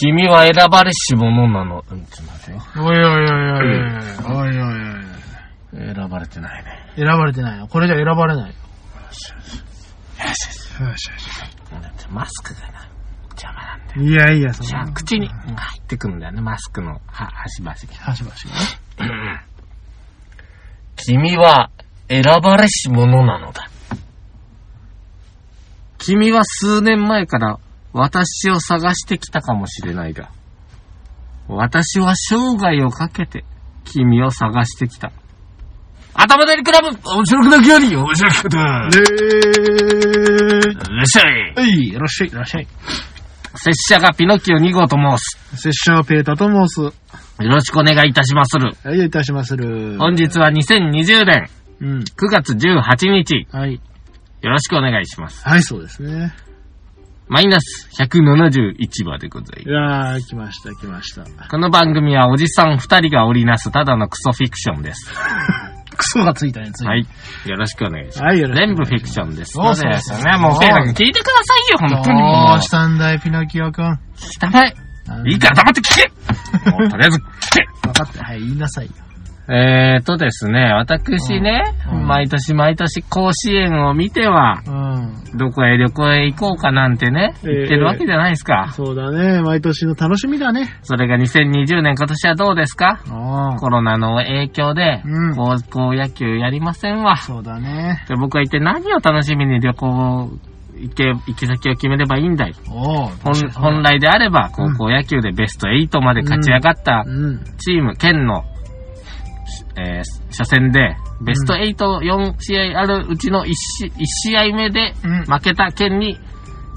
君は選ばれし者なの。うん、ちょっと待ってよ。おいおいおいおいおい。おいおいおい。選ばれてないね。選ばれてないよ。これじゃ選ばれないよ。よしよし。よしよしよだってマスクがな、邪魔なんだよ。し。いやいや、そじゃあ、の。口に入ってくんだよね、マスクのは端々に。端々がね。君は選ばれし者なのだ。君は数年前から私を探してきたかもしれないが、私は生涯をかけて君を探してきた。頭でりクラブ面白くなくより面白くなえいらっしゃいー。はい、いらっしゃい、いらっしゃい。拙者がピノキオ2号と申す。拙者はペータと申す。よろしくお願いいたしまする。はい、いたしまする。本日は2020年うん。9月18日。はい。よろしくお願いします。はい、そうですね。マイナス171話でございいまやー、来ました、来ました。す。この番組はおじさん2人が織りなすただのクソフィクションです。クソがついたね、ついはい。よろしくお願いします。はいよろしくお願いします全部フィクションです。そうですよね。もう、ペイタ君聞いてくださいよ、本当にどもうしたんだい、ピノキオくん。う。汚い。いいから黙って聞け もうとりあえず聞け分かった。はい、言いなさいよ。えーとですね、私ね、うん毎年毎年甲子園を見ては、うん。どこへ旅行へ行こうかなんてね、ええ言ってるわけじゃないですか。そうだね。毎年の楽しみだね。それが2020年今年はどうですか？あコロナの影響でうん、高校野球やりませんわ。そうだね。で僕は一体何を楽しみに旅行行け、行き先を決めればいいんだい？本本来であれば、高校野球でベスト8まで勝ち上がったうん。チーム、県の、えー初戦で、ベスト84試合あるうちの 1, し1試合目でうん負けた県に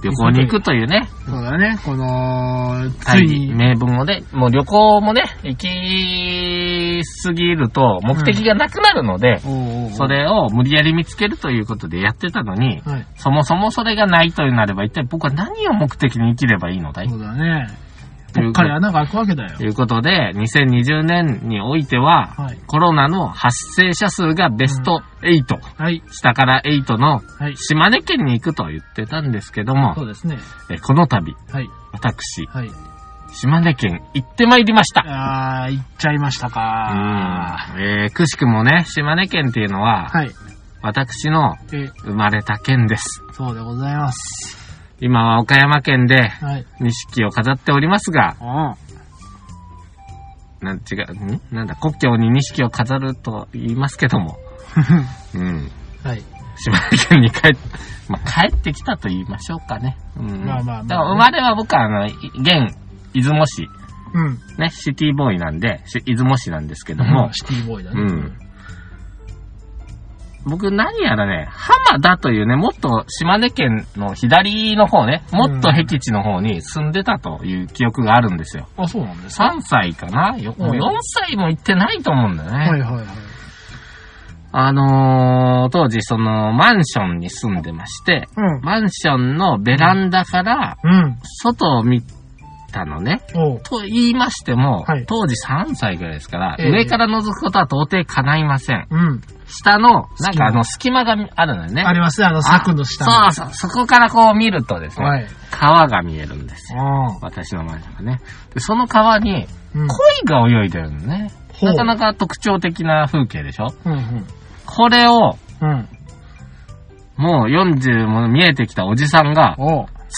旅行に行くというね、そうだね。この、つはいいに。名分をね、もう旅行もね、行きすぎると目的がなくなるので、おうおうおうそ。れを無理やり見つけるということでやってたのに、はい。そもそもそれがないとなれば、一体僕は何を目的に生きればいいのだい？そうだね。ぽっかり穴が開くわけだよと。いうことで、2020年においては、はいコロナの発生者数がベスト8、はい。下から8のはい。島根県に行くと言ってたんですけどもそ、うですね。えこの度、はい。私、はい。島根県行ってまいりました。あー、行っちゃいましたかうんえー、くしくもね、島根県っていうのは、はい。私のえ、生まれた県です。そうでございます。今は岡山県ではい。錦を飾っておりますが、あなん違う、ん？なんだ、故郷に錦を飾ると言いますけども、うん。はい。島根県に帰っ、まあ、帰ってきたと言いましょうかね。うん。まあまあまあねだから生まれは僕はあの、い現、出雲市、うん。ね、シティボーイなんで、し出雲市なんですけども、シティボーイだね。うん。僕何やらね、浜田というね、もっと島根県の左の方ね、もっと僻地の方に住んでたという記憶があるんですよ。あ、そうなんですか？3歳かな？よもううん4歳も行ってないと思うんだよね。はいはいはい。あのー、当時そのマンションに住んでまして、うん。マンションのベランダからうん。外を見たのね。と言いましても、はい当時3歳ぐらいですから、ええ上から覗くことは到底叶いません。うん。下の、なんかあの隙間があるのよね。ありますね、あの柵の下あそうそう、そこからこう見るとですね、はい。川が見えるんですよ。私のマンションがね。で、その川にうん。鯉が泳いでるのね。ほうなかなか特徴的な風景でしょ？うんこれを、うん。うん。もう40も見えてきたおじさんが。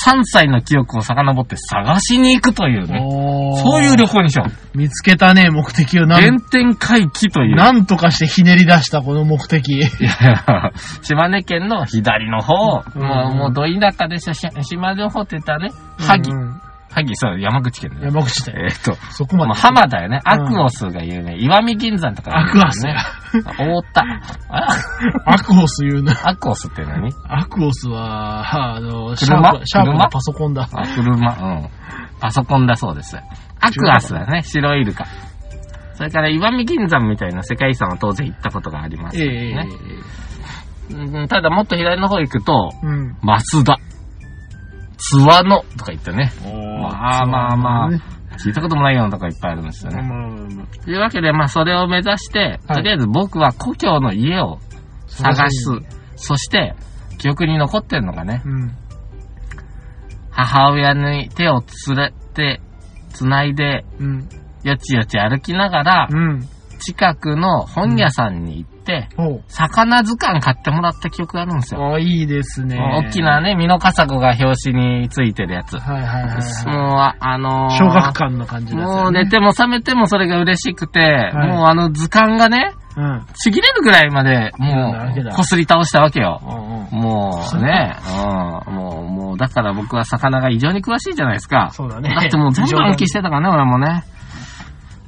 3歳の記憶を遡って探しに行くというね。そういう旅行にしよう。見つけたね、目的を。な原ん点回帰という。なんとかしてひねり出した、この目的。いやいや島根県の左の方、うんもう、もうど田舎でしょ。し島の方って言ったらね、萩。うん萩、そう、山口県ね。山口だよ。えーっと、そこまで。浜田よね。うんアクオスが有名。石見銀山とか、アクオスね。大田。あ？アクオス言うな。アクオスって何？アクオスは、あの、シャ車ープ、シャープ車？のパソコンだ。あ、車、うん。パソコンだそうです。アクアスだね。白イルカ。それから岩見銀山みたいな世界遺産は当然行ったことがあります、えねえうんただもっと左の方行くと、うん。増田、津和野とか言ってね。まあまあまあね聞いたこともないようなとこいっぱいあるんですよね。というわけで、まあそれを目指して、はいとりあえず僕は故郷の家を探す。そして、記憶に残ってるのがね、うん。母親に手を連れて繋いで、うん。よちよち歩きながらう、ん。近くの本屋さんに行っ。魚図鑑買ってもらった記憶があるんですよ。あ、いいですね。大きなね、ミノカサゴが表紙についてるやつ。はいはいはいはい。もう、ああのー小学館の感じですよね。もう寝ても覚めてもそれが嬉しくて、いもうあの図鑑がね、うん。ちぎれるぐらいまで、もう、こすり倒したわけよ。うんうん。もうね、うん、もう、もう、だから僕は魚が異常に詳しいじゃないですか。そうだね。だってもう全部暗記してたからね、俺もね。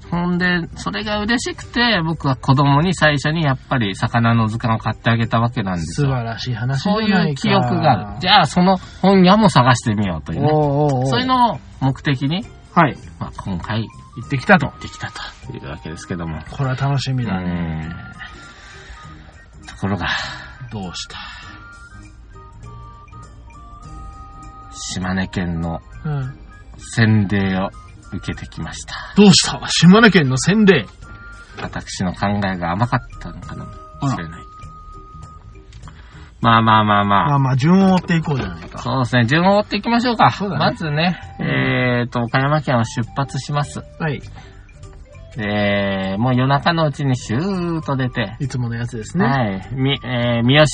ほんで、それが嬉しくて、僕は子供に最初にやっぱり魚の図鑑を買ってあげたわけなんですよ。素晴らしい話そうないいう記憶がある。じゃあ、その本屋も探してみようというね。おうおうおうそういうのを目的に、はい。まあ、今回行ってきたと。できたというわけですけども。これは楽しみうだね。ん。ところが、どうした？島根県のうん。洗礼を受けてきました。どうした？島根県の洗礼。私の考えが甘かったのかもしれない。まあまあまあまあ。まあまあ、順を追っていこうじゃないか。そうですね。順を追っていきましょうか。そうだねまずね、えーと、岡山県を出発します。はい。えー、もう夜中のうちにシューッと出て、いつものやつですね。はい。み、えー、三好。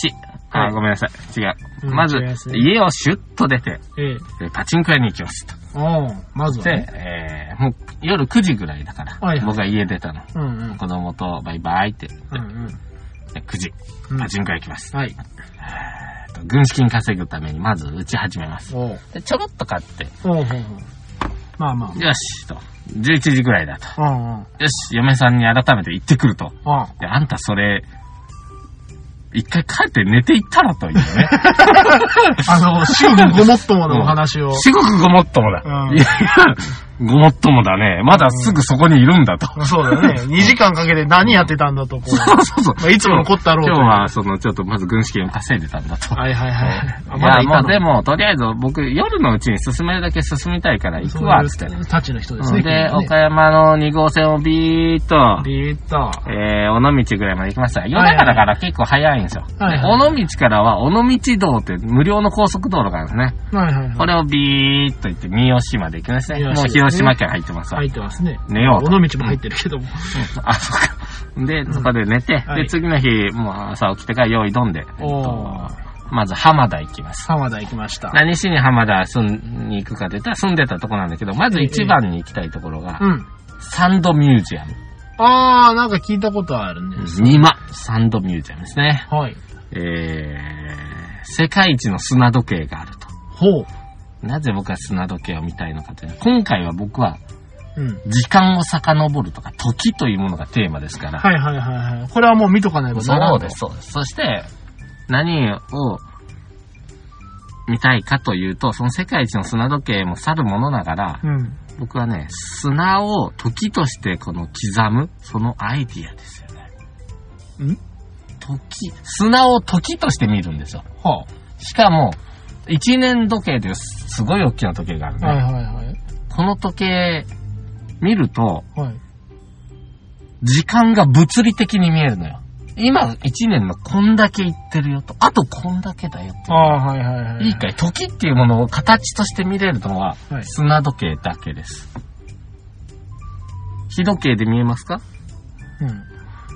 あ、はいごめんなさい。違う。うんまず違います、ね家をシュッと出て、ええ。でパチンコ屋に行きますと。おうまずはで、ね。えー、もう夜9時ぐらいだから、はいはい僕が家出たの。うんうん。子供とバイバイって、うんうん。で9時、うんパチンコ屋行きます。はい。えーと軍資金稼ぐためにまず打ち始めます。おうでちょろっと買って、おうほうほう。まあまあ。よし、と。11時ぐらいだと。うんうん。よし、嫁さんに改めて言ってくると。うん。で、あんたそれ、一回帰って寝ていったらというね。あの、至極ごもっとものお話を。すごくごもっともだ。うんいや、ごもっともだね。まだすぐそこにいるんだと。そうだね。2時間かけて何やってたんだと。そうそうそう。まあいつものこったろうと今日は、その、ちょっとまず軍資金を稼いでたんだと。はいはいはい。あいや、もうでも、とりあえず僕、夜のうちに進めるだけ進みたいから行くわ、つって。たちの人ですね。で、ね岡山の2号線をビーっと、ビーッと。えー、尾道ぐらいまで行きました。夜中だから結構早いんですよ。はいはいで尾道からは、尾道道って無料の高速道路があるんですね。はいはいはい。これをビーっと行って、三好まで行きましたね広島県入ってますわ。入ってますね。寝ようと尾道も入ってるけども。あ、そっか。で、そこで寝て、はいで、次の日、もう朝起きてから用意どんで、えっおとー。まず浜田行きます。浜田行きました。何しに浜田住んに行くかと言ったら住んでたとこなんだけど、まず一番に行きたいところが、うん。サンドミュージアム。あー、なんか聞いたことあるんです。サンドミュージアムですね。はい。えー、世界一の砂時計があると。ほう。なぜ僕は砂時計を見たいのかというと、今回は僕はうん。時間を遡るとか、時というものがテーマですから。はいはいはいはい。これはもう見とかないとならんとそうです、そうです。そして、何を見たいかというと、その世界一の砂時計もさるものながら、うん。僕はね、砂を時としてこの刻む、そのアイディアですよね。ん？時、砂を時として見るんですよ。はしかも、一年時計ですすごい大きな時計があるね。あ。はいはいはい。この時計、見ると、はい。時間が物理的に見えるのよ。今、一年のこんだけいってるよと。あとこんだけだよって。ああ、はいはいはい。いいかい？時っていうものを形として見れるのはは、い砂時計だけです。日時計で見えますか？うん。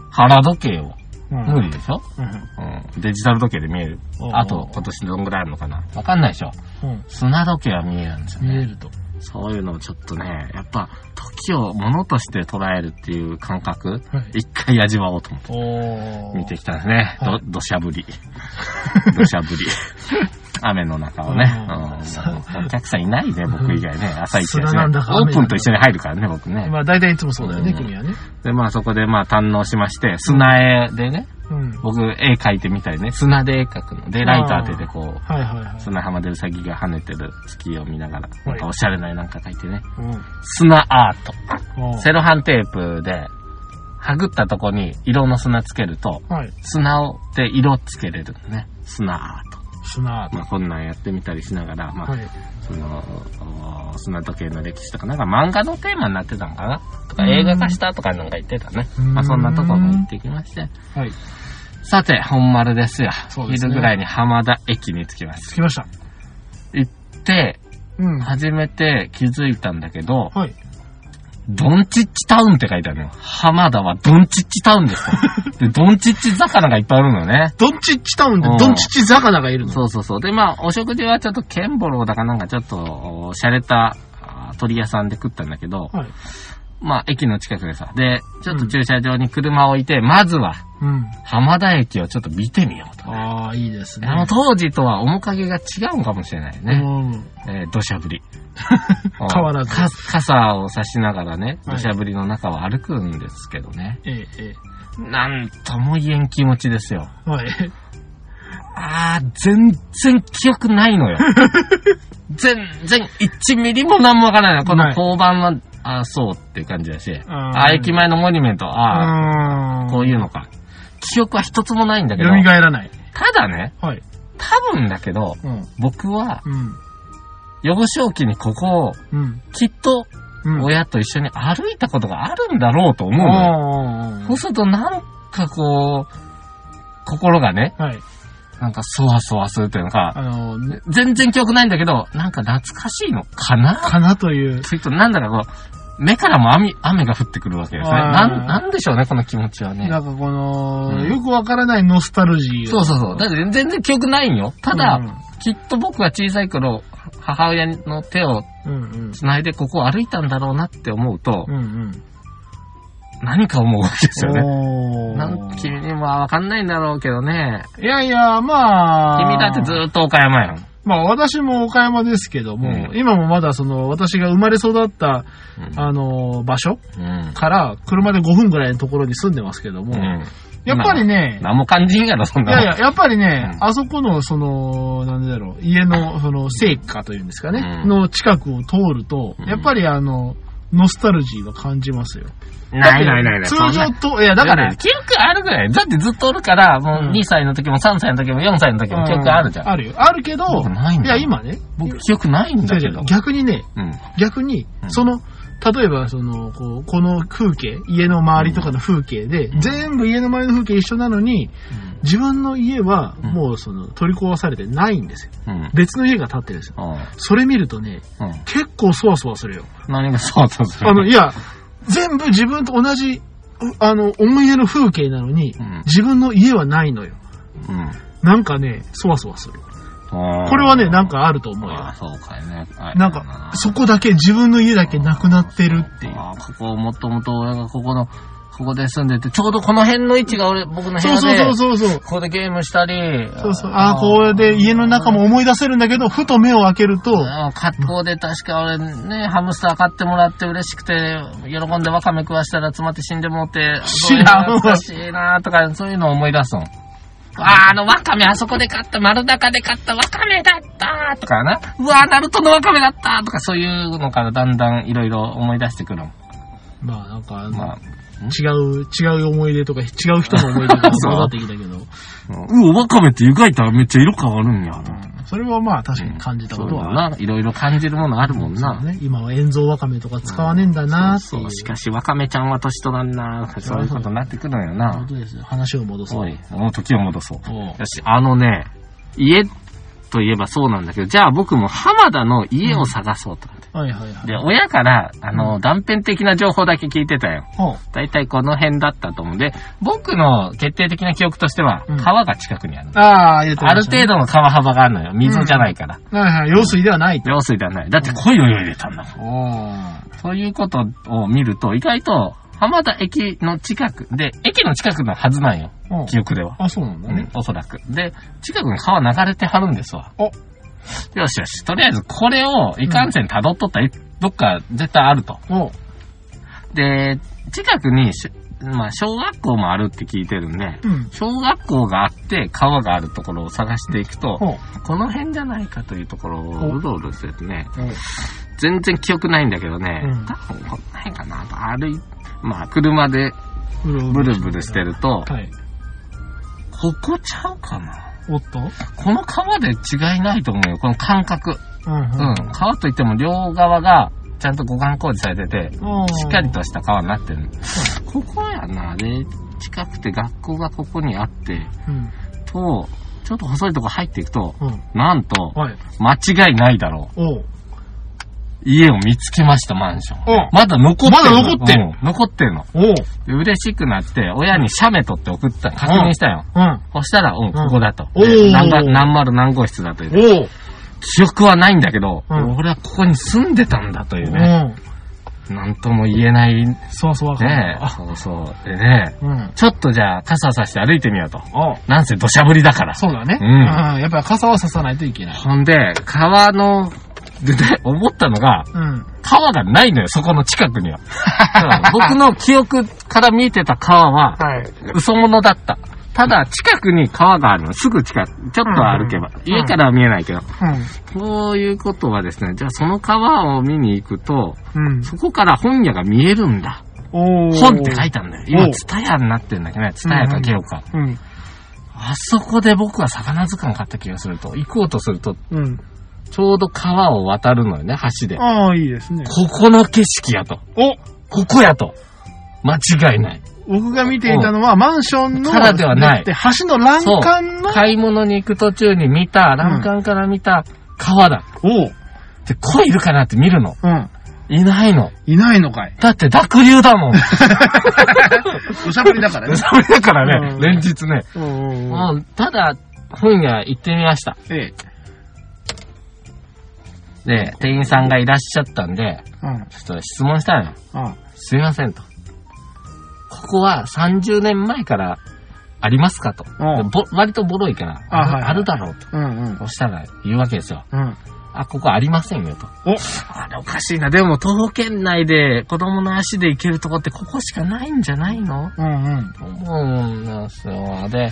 腹時計を。うん。無理でしょ、うん。うん、デジタル時計で見える。あと、今年どんぐらいあるのかな？わかんないでしょうん。砂時計は見えるんですよね。見えると。そういうのをちょっとね、やっぱ、時を物として捉えるっていう感覚、はい。一回味わおうと思って。見てきたんですね。はいど、土砂降り。土砂降り。雨の中をね。うんうんお客さんいないね、僕以外ね。朝一やしね。オープンと一緒に入るからね、僕ね。まあ大体いつもそうだよね、うん君はね。で、まあそこでまあ堪能しまして、砂絵でね、うん。僕絵描いてみたりね、砂で絵描くの。で、ライト当ててこう、はいはいはい。砂浜でウサギが跳ねてる月を見ながら、いなんかおしゃれな絵なんか描いてね。うん。砂アート。セロハンテープで、はぐったとこに色の砂つけると、はい。砂をで色つけれるのね。砂アート。砂。まあこんなんやってみたりしながら、まあ、はい。その、お砂時計の歴史とか、なんか漫画のテーマになってたのかな？とかうん映画化したとかなんか言ってたね。うんまあそんなところも行ってきまして。はい。さて、本丸ですよ。そうですね昼ぐらいに浜田駅に着きます。着きました。行って、うん。初めて気づいたんだけど、はい。ドンチッチタウンって書いてあるのよ。浜田はドンチッチタウンですと。で、ドンチッチ魚がいっぱいあるのよね。ドンチッチタウンでドンチッチ魚がいるの？そうそうそう。で、まあ、お食事はちょっとケンボローだかなんかちょっと、お洒落たあ鳥屋さんで食ったんだけど、はい。まあ、駅の近くでさ。で、ちょっと駐車場に車を置いて、まずは、うん。浜田駅をちょっと見てみようと。ああ、いいですね。あの当時とは面影が違うかもしれないね。うん。えー土砂降り。変わらずか傘を差しながらね、はい土砂降りの中を歩くんですけどね。ええ、えなんとも言えん気持ちですよ。え。はい。あー、全然記憶ないのよ。全然1ミリも何もわからないの。このない交番は、あーそうって感じだし、あーあー、駅前のモニュメント、あー、あこういうのか。記憶は一つもないんだけど、蘇らない。ただね、はい。多分だけど、うん。僕はうん。幼少期にここをうん。きっとうん。親と一緒に歩いたことがあるんだろうと思うのよ。あそうするとなんかこう、心がね、あ。はい。なんかそわそわするというのか、あの、ね全然記憶ないんだけど、なんか懐かしいのかな？かなという。それとなんだかこう、目からも雨雨が降ってくるわけですね。なん、なんでしょうね、この気持ちはね。なんかこの、うんよくわからないノスタルジーを。そうそうそう。だって全然記憶ないんよ。ただ、うんきっと僕は小さい頃、母親の手を。繋いでここを歩いたんだろうなって思うと、うんうん。何か思うわけですよね。なん君にはわかんないんだろうけどね。いやいや、まあ。君だってずーっと岡山やん。まあ私も岡山ですけども、うん今もまだその私が生まれ育った、うんあの、場所うん。から車で5分ぐらいのところに住んでますけども、うん。やっぱりね、何も感じんやろ、そんな。いやいや、やっぱりね、うんあそこの、その、なんだろう、家の、その、聖火というんですかね、うんの近くを通ると、うんやっぱりあの、ノスタルジーは感じますよ。ないないないない。通常と、いや、だから、記憶あるぐらい。だってずっとおるから、もうんう2歳の時も3歳の時も4歳の時も記憶あるじゃん。あるよ。あるけど、いや、今ね、僕記憶ないんだけど。逆にね、うん。逆にう、んその、例えば、その、こう、この風景、家の周りとかの風景で、ん全部家の周りの風景一緒なのに、自分の家は、うんもう、その、取り壊されてないんですよ。うん。別の家が建ってるんですよ。うん。それ見るとね、うん。結構そわそわするよ。何がそうとする？あの、いや、全部自分と同じ、うあの、思い出の風景なのに、うん自分の家はないのよ。うん。なんかね、そわそわする。ここれはね、なん、かあると思うよあ。そうかいね。はいなんか、そこだけ、自分の家だけなくなってるっていう。あここ、もともと親がここの、ここで住んでて、ちょうどこの辺の位置が俺、僕の部屋で、そうそうそうそう。ここでゲームしたり、そうそう。ああ、こうで家の中も思い出せるんだけど、ふと目を開けると、あ格好で確か俺ね、ハムスター買ってもらって嬉しくて、喜んでワカメ食わしたら詰まって死んでもうて、知らんわ懐かしいなとか、そういうのを思い出すの。あー、あのワカメあそこで買った、丸中で買ったワカメだったとかな。うわー、ナルトのワカメだったとか、そういうのからだんだんいろいろ思い出してくるの。まあなんかあの、まあ、違う、違う思い出とか、違う人の思い出とか そうなってきたけど、うわ、ワカメって湯がいたらめっちゃ色変わるんや。それはまあ確かに感じたことはある。な。いろいろ感じるものあるもんな。ね、今は塩蔵わかめとか使わねえんだなっていう。そう、しかし、ワカメちゃんは年取らんなそういうことになってくるんよな。本当ですよ。話を戻そう。おい、もう時を戻そう。よし、あのね、家といえばそうなんだけど、じゃあ僕も浜田の家を探そうと。はいはいはい。で、親から、あの、断片的な情報だけ聞いてたよ。ほうだいたいこの辺だったと思うんで、僕の決定的な記憶としては、うん川が近くにあるの。ああ、言ってある程度の川幅があるのよ。水じゃないから。はいはい。用水ではないと。用水ではない。だって鯉を泳いでたんだもん。いうことを見ると、意外と、浜田駅の近く、で、駅の近くのはずなんよ。記憶では。あ、そうなんだうんね。、おそらく。で、近くに川流れてはるんですわ。およしよし。とりあえず、これを、いかんせん辿っとったら、どっか絶対あると。おうで、近くにし、まあ、小学校もあるって聞いてるんで、うん。小学校があって、川があるところを探していくと。この辺じゃないかというところをうろうろしててね、おう全然記憶ないんだけどね、うん多分この辺かなと歩い、まあ、車でブルブルしてると、はい。ここちゃうかなおっとこの川で違いないと思うよ、この感覚。うんうん。川といっても両側がちゃんと護岸工事されてて、うん。しっかりとした川になってる。ここやな、で、近くて学校がここにあって、うん。と、ちょっと細いとこ入っていくと、うん。なんと、はい。間違いないだろおう。う。家を見つけました、マンション。おまだ残ってるの。まだ残ってるうん残ってるの。おう。で嬉しくなって、親に写メ撮って送った、確認したよ。うん。そしたら、うん、ここだと。おーで何が何丸何号室だという。おう。記憶はないんだけど、うん俺はここに住んでたんだといううね。ん。なんとも言えない、ねそうそうわかるわ。そうそう。でね、うん。ちょっとじゃあ傘さして歩いてみようと。おうなんせ土砂降りだから。そうだね。うんやっぱり傘はささないといけない。ほんで、川の、でね、思ったのが、うん。川がないのよ、そこの近くには。うん僕の記憶から見えてた川は、はい。嘘物だった。ただ、近くに川があるの。すぐ近く。ちょっと歩けば。うん家からは見えないけど。うん。そういうことはですね、じゃあその川を見に行くと、うん。そこから本屋が見えるんだ。お本って書いてあるんだよ。今、おツタヤになってんだけどね。ツタヤかゲオか。うん。あそこで僕は魚図鑑買った気がすると、行こうとすると、うん。ちょうど川を渡るのよね、橋で。ああ、いいですね。ここの景色やと。おここやと。間違いない。僕が見ていたのは、マンションの、からではないで橋の欄干の、買い物に行く途中に見た、欄干から見た川だ。おう。で、鯉いるかなって見るの。うん。いないの。いないのかい。だって濁流だもん。おしゃべりだからね。それだからね、うん連日ね。うんただ、本屋行ってみました。ええ。で、店員さんがいらっしゃったんで、うん。ちょっと質問したのよ。あすいませんと。ここは30年前からありますかと。うんでぼ割とボロいから、あはいはいあるだろうと。うんうん。そしたら言うわけですよ。うん。あ、ここありませんよと。おあれおかしいな。でも、東県内で子供の足で行けるとこってここしかないんじゃないの？うんうん。思うんですよ。で、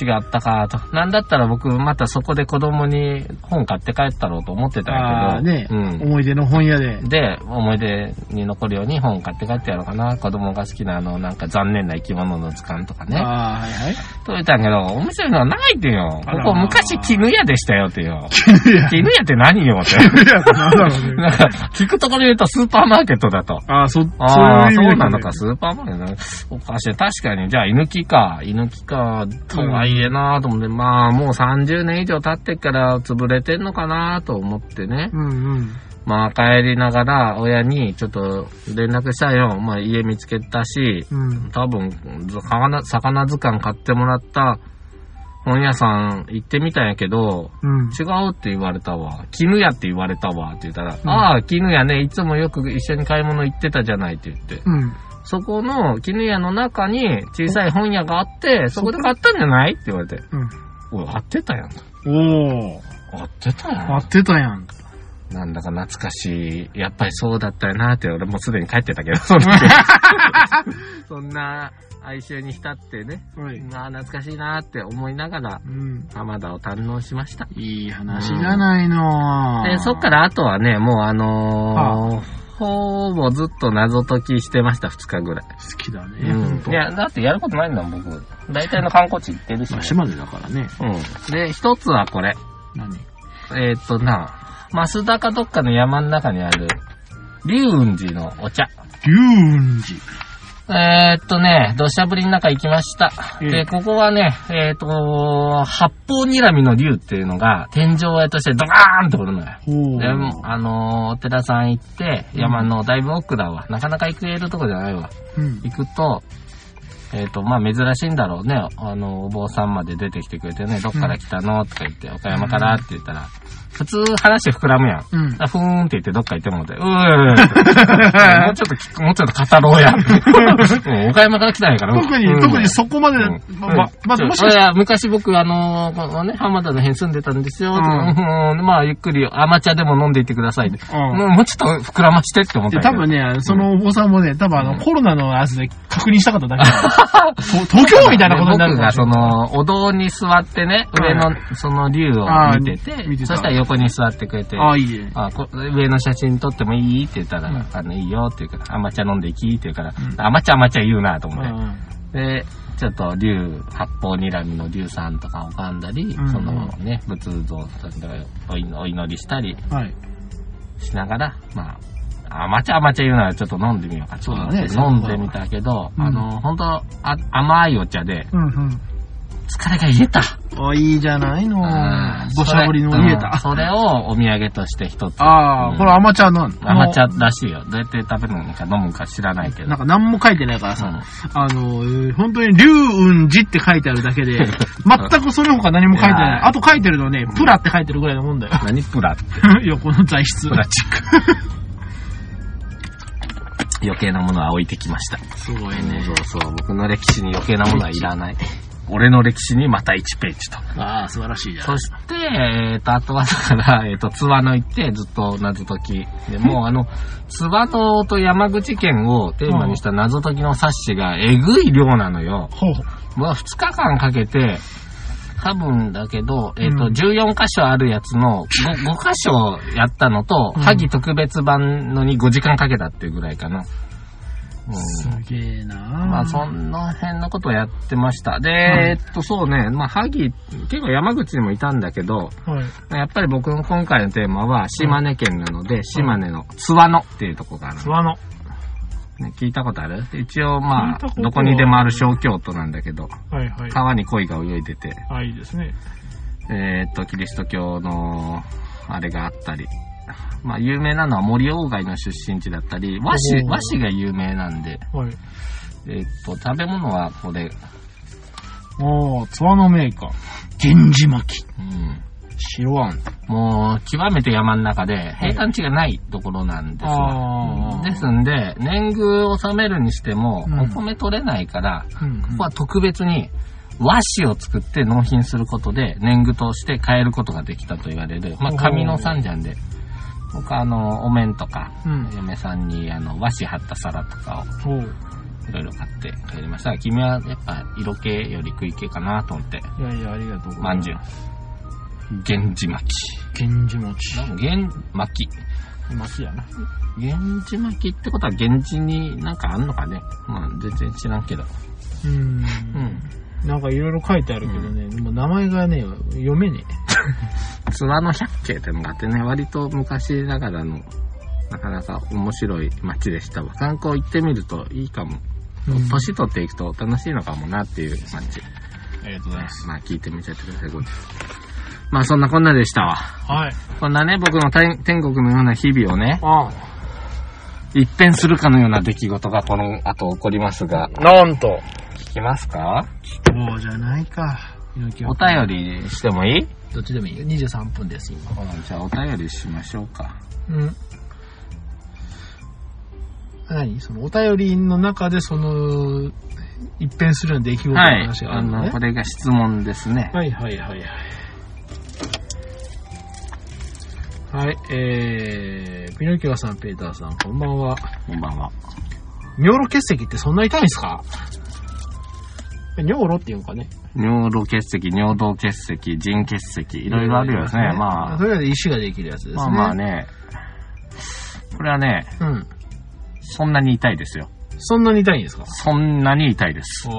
違ったかと。なんだったら僕、またそこで子供に本買って帰ったろうと思ってたんあやけど。あね、うん。思い出の本屋で。で、思い出に残るように本買って帰ってやろうかな。子供が好きなあの、なんか残念な生き物の図鑑とかね。ああ、はいはい。と言ったんやけど、面白いのはないってよ。ここ昔絹屋でしたよってよ。いや、絹屋って何よって。いや、なんだろうね。なんか、聞くところで言うとスーパーマーケットだと。ああ、そ、ああ、いそう意味でなのか、スーパーマーケットね。おかしい。確かに、じゃあ、犬木か。犬木か、とはいえなと思って、まあ、もう30年以上経ってっから潰れてんのかなと思ってね。うんうん。まあ、帰りながら、親にちょっと連絡したよ。まあ、家見つけたし、うん。多分、魚、魚図鑑買ってもらった本屋さん行ってみたんやけど、うん。違うって言われたわ。絹屋って言われたわって言ったら、うんああ、絹屋ね、いつもよく一緒に買い物行ってたじゃないって言って。うん。そこの絹屋の中に小さい本屋があって、そこで買ったんじゃないって言われて。うん。おい、合ってたやん。おー。合ってたやん。合ってたやん。なんだか懐かしい。やっぱりそうだったよなって、俺もうすでに帰ってたけど、その時 そんな哀愁に浸ってね、はい。まあ懐かしいなって思いながら、うん。浜田を堪能しました。いい話じゃないの。で、そっからあとはね、もうあのーほぼずっと謎解きしてました、2日ぐらい。好きだね。うん。いや、だってやることないんだもん、僕。大体の観光地行ってるし、ねまあ、。島根だからね。うん。で、一つはこれ。何？えーっとな、増田かどっかの山の中にある、龍雲寺のお茶。龍雲寺。えーっとね、土砂降りの中行きました。ええで、ここはね、えーっと、八方睨みの竜っていうのが、天井絵としてドカーンとおるのよ。で、あのー、お寺さん行って、山のだいぶ奥だわ。なかなか行けるとこじゃないわ。うん。行くと、えっ、と、まあ、珍しいんだろうね。あの、お坊さんまで出てきてくれてね、どっから来たの？とか言って、岡山からって言ったら、普通話膨らむやん。うん。あふーんって言ってどっか行ってもうて、うーって もうちょっともうちょっと語ろうや。うん岡山から来たんやから。特に、うん。特にそこまで、うん。ま、ま、まずもしかし昔僕、あのーこのね、浜田の辺住んでたんですよ。うん。うん。まあ、ゆっくり、甘茶でも飲んでいってください。うん。もうもうちょっと膨らましてって思った多分ね、そのお坊さんもね、多分あの、うん。コロナのやつで 確認したかっただけ東京みたいなことになる僕がその、お堂に座ってね、上のその竜を見ててそしたら横に座ってくれて、ああ、いいね。あこ上の写真撮ってもいい？って言ったら、うんあの、いいよって言うから、甘茶飲んでいき？って言うから、ん甘茶甘茶言うなと思って。うん。で、ちょっと竜、八方睨みの竜さんとか拝んだり、うんそのね、仏像さんとかお祈お祈りしたりはい。しながら、まあ、甘茶甘茶言うならちょっと飲んでみようかと思ってそうだね飲んでみたけど、うんあの、本当あ甘いお茶で、うんうん。疲れが癒えた。あ、いいじゃないのあー土砂降りの家それうんだ。それをお土産として一つ。ああ、うんこれアマチュアなんアマチュアらしいよ。どうやって食べるのか飲むか知らないけど。なんか何も書いてないからさ、うんあの、えー本当に龍雲寺って書いてあるだけで、全くそれ他何も書いてないい。やあと書いてるのね、プラって書いてるぐらいのもんだよ。何プラって？横の材質。プラチック。余計なものは置いてきました。すごいね。そうそう。僕の歴史に余計なものはいらない。俺の歴史にまた1ページと。ああ、素晴らしいじゃん。そして、えっ、と、あとはだから、えっ、と、津和野行ってずっと謎解き。でもう、あの、津和野と山口県をテーマにした謎解きの冊子がえぐい量なのよ。ほう。まあ、2日間かけて、多分だけど、えっ、と、うん14箇所あるやつの 5, 5 箇所やったのと、うん萩特別版のに5時間かけたっていうぐらいかな。うんすげえなまあ、その辺のことをやってました。で、えっと、そうね、まあ、萩、結構山口にもいたんだけど、はい。やっぱり僕の今回のテーマは島根県なので、島根の津和野っていうとこがある、諏訪の。ね。聞いたことある？一応まあどこにでもある小京都なんだけど、はいはい。川に鯉が泳いでて、あ、いいですね。えーっと、キリスト教の、あれがあったり、まあ、有名なのは森鴎外の出身地だったり、和紙、和紙が有名なんで、はい。えーっと、食べ物はこれ、おー、ツワのメーカー。源氏巻き。うん、白あん。もう、極めて山の中で、平坦地がないところなんですよ。あーですんで、年貢を納めるにしても、うんお米取れないから、うんここは特別に和紙を作って納品することで年貢として買えることができたと言われる、まあ、紙の三山で、僕はあの、お面とか、うん。嫁さんにあの和紙貼った皿とかを。いろいろ買って帰りました。君はやっぱ色気より食い気かなと思って、いやいや、ありがとうございます。まんじゅう。源氏巻き。源氏餅。なんか源巻き。巻やな。源氏巻きってことは源氏になんかあんのかねまあ全然知らんけど。うん。うん。なんかいろいろ書いてあるけどね、でも名前がね、読めね津和野百景ってのがあってね、割と昔ながらの、なかなか面白い街でしたわ。観光行ってみるといいかも。え。うん年取っていくと楽しいのかもなっていう街。ありがとうございます。まあ聞いてみちゃってください、これまあそんなこんなでしたわ。はい。こんなね、僕の天天国のような日々をね、あ一変するかのような出来事がこの後起こりますが、なんと。聞きますか？そうじゃないか。お便りしてもいい？どっちでもいいよ。23分です、今。じゃあお便りしましょうか。うん。何？そのお便りの中でその、一変するような出来事のはい。話がああの、るのね。これが質問ですね。はいはいはいはい。はい、えー、ピノキオさん、ペーターさん、こんばんは。こんばんは。尿路結石ってそんな痛いんですか？尿路っていうんかね。尿路結石、尿道結石、腎結石、いろいろあるよね。まあと、りあえず石ができるやつですね。まあまあね。これはね、うん。そんなに痛いですよ。そんなに痛いんですか？そんなに痛いです。おー。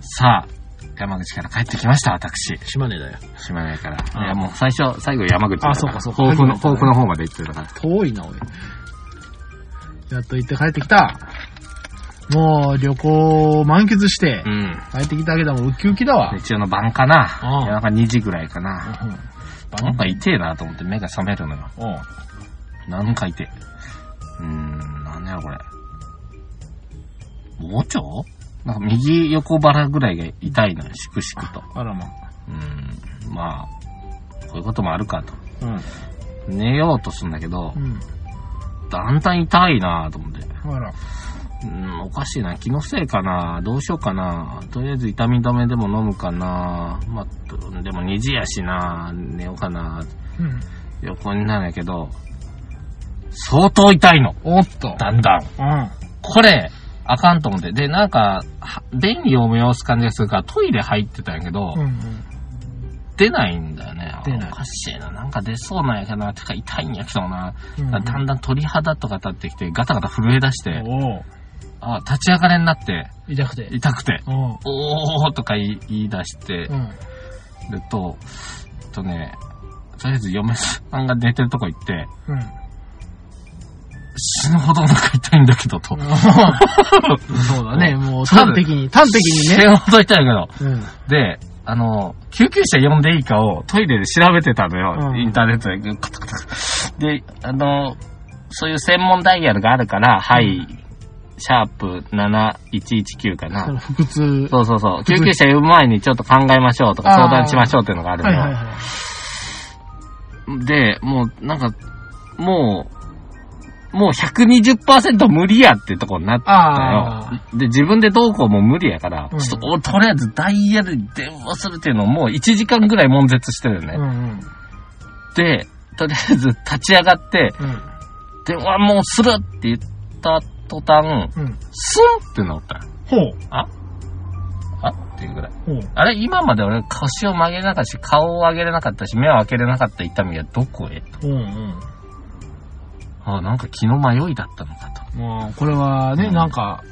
さあ、山口から帰ってきました、私。島根だよ。島根から。あいや、もう最初、最後山口だからあそうかそうか甲府の、初めてだね甲府の方まで行ってたから。遠いな、おい。やっと行って帰ってきた。もう旅行を満喫してう、ん。帰ってきたけども、ウキウキだわ。日曜の晩かな。ああ夜中2時ぐらいかな。うん。なんか痛えなと思って目が覚めるのよ。おうなんか痛え。うーん、なんやろこれ。盲腸？なんか右横腹ぐらいが痛いのよ、しくしくと。あらま。うーん、まあ、こういうこともあるかと。うん。寝ようとするんだけどう、ん。だんだん痛いなと思って。あら。うん、おかしいな。気のせいかな。どうしようかな。とりあえず痛み止めでも飲むかな。まあ、とでも2時やしな。寝ようかな。うん。横になるんやけど、相当痛いの。おっと。だんだん。うん。これ、あかんと思って。で、なんか、は便利を催す感じがするから、トイレ入ってたんやけど、うん。出ないんだよね。出ないおかしいな。なんか出そうなんやけどな。てか痛いんやけどな。うん。だんだん鳥肌とか立ってきて、ガタガタ震え出して、あ、立ち上がれになって、痛くて。痛くて、おうおーとか言い出して、うん。でと、えっとね、とりあえず嫁さんが寝てるとこ行って、うん。死ぬほどお腹痛いんだけど、と。そうだね、もう端的に、端的に死ね。ぬほど痛いけど。うん。で、あの、救急車呼んでいいかをトイレで調べてたのよ。うんインターネットで。カタカタで、あの、そういう専門ダイヤルがあるから、はい、シャープ7119かな。腹痛。そうそうそう。救急車呼ぶ前にちょっと考えましょうとか相談しましょうっていうのがあるのよ。はいはいはい。で、もう、なんか、もう、もう120%無理やってとこになったあよ。で、自分でどうこうも無理やから、うんちょっと、おとりあえずダイヤルに電話するっていうのをもう1時間ぐらい悶絶してるよね。うんうん。で、とりあえず立ち上がって、うん。電話もうするって言った途端、うん。スンってなったよ。ほう。あ？あ？っていうぐらい。あれ？今まで俺腰を曲げれなかったし、顔を上げれなかったし、目を開けれなかった痛みはどこへ？うんうん。あなんか気の迷いだったのかと。もう、これはね、うんなんか、